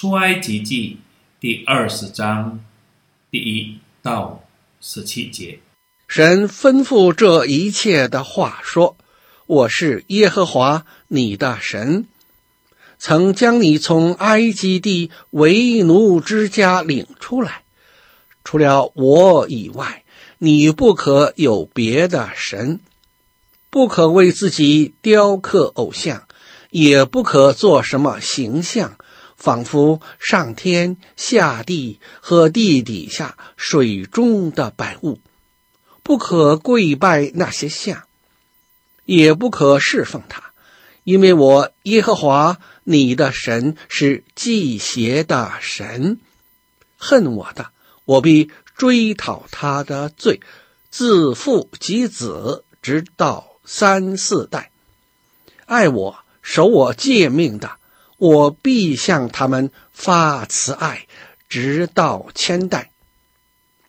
出埃及记第二十章第一到十七节。神吩咐这一切的话说：“我是耶和华你的神，曾将你从埃及地为奴之家领出来。除了我以外，你不可有别的神，不可为自己雕刻偶像，也不可做什么形象，仿佛上天下地和地底下水中的百物。”不可跪拜那些像，也不可侍奉他，因为我耶和华你的神是忌邪的神，恨我的，我必追讨他的罪，自父及子，直到三四代；爱我、守我诫命的，我必向他们发慈爱，直到千代。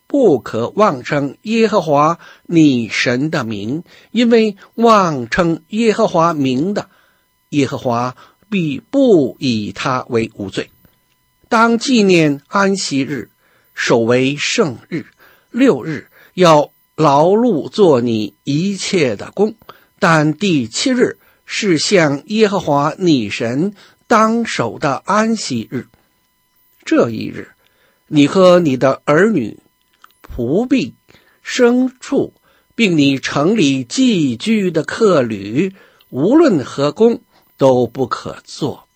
不可妄称耶和华你神的名，因为妄称耶和华名的，耶和华必不以他为无罪。当纪念安息日，守为圣日。六日要劳碌做你一切的工，但第七日是向耶和华你神当守的安息日。这一日，你和你的儿女。仆婢、牲畜，并你城里寄居的客旅，无论何工都不可做，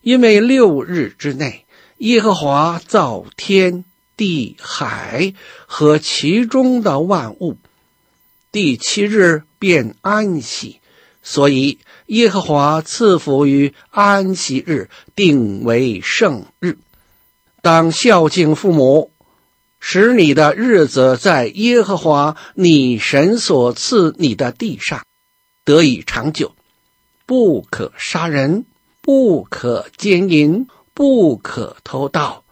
因为六日之内，耶和华造天地海和其中的万物，第七日便安息，所以耶和华赐福于安息日，定为圣日，当孝敬父母。使你的日子在耶和华你神所赐你的地上得以长久，不可杀人，不可奸淫，不可偷盗，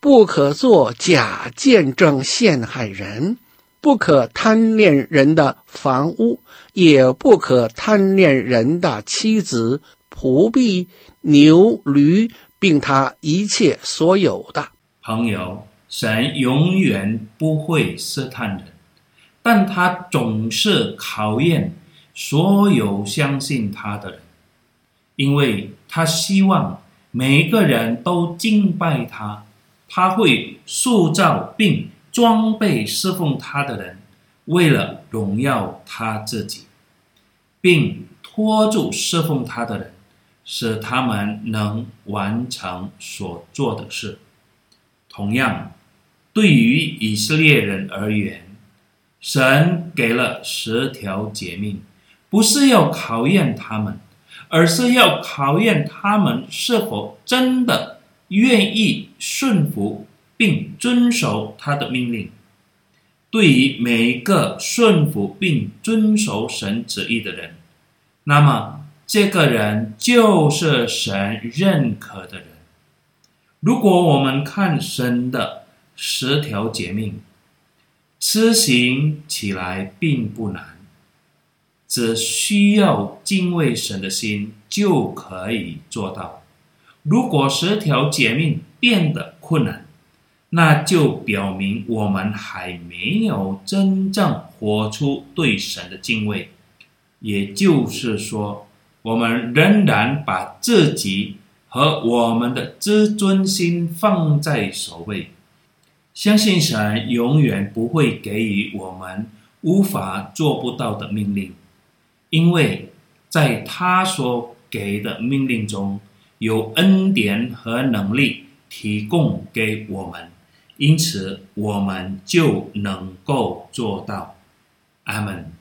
不可作假见证陷害人，不可贪恋人的房屋，也不可贪恋人的妻子、仆婢、牛驴，并他一切所有的。朋友。神永远不会试探人，但他总是考验所有相信他的人，因为他希望每个人都敬拜他。他会塑造并装备侍奉他的人，为了荣耀他自己，并托住侍奉他的人，使他们能完成所做的事。同样。对于以色列人而言，神给了十条诫命，不是要考验他们，而是要考验他们是否真的愿意顺服并遵守他的命令。对于每一个顺服并遵守神旨意的人，那么这个人就是神认可的人。如果我们看神的。十条诫命，施行起来并不难，只需要敬畏神的心就可以做到。如果十条诫命变得困难，那就表明我们还没有真正活出对神的敬畏，也就是说，我们仍然把自己和我们的自尊心放在首位。相信神永远不会给予我们无法做不到的命令，因为在他所给的命令中有恩典和能力提供给我们，因此我们就能够做到。阿门。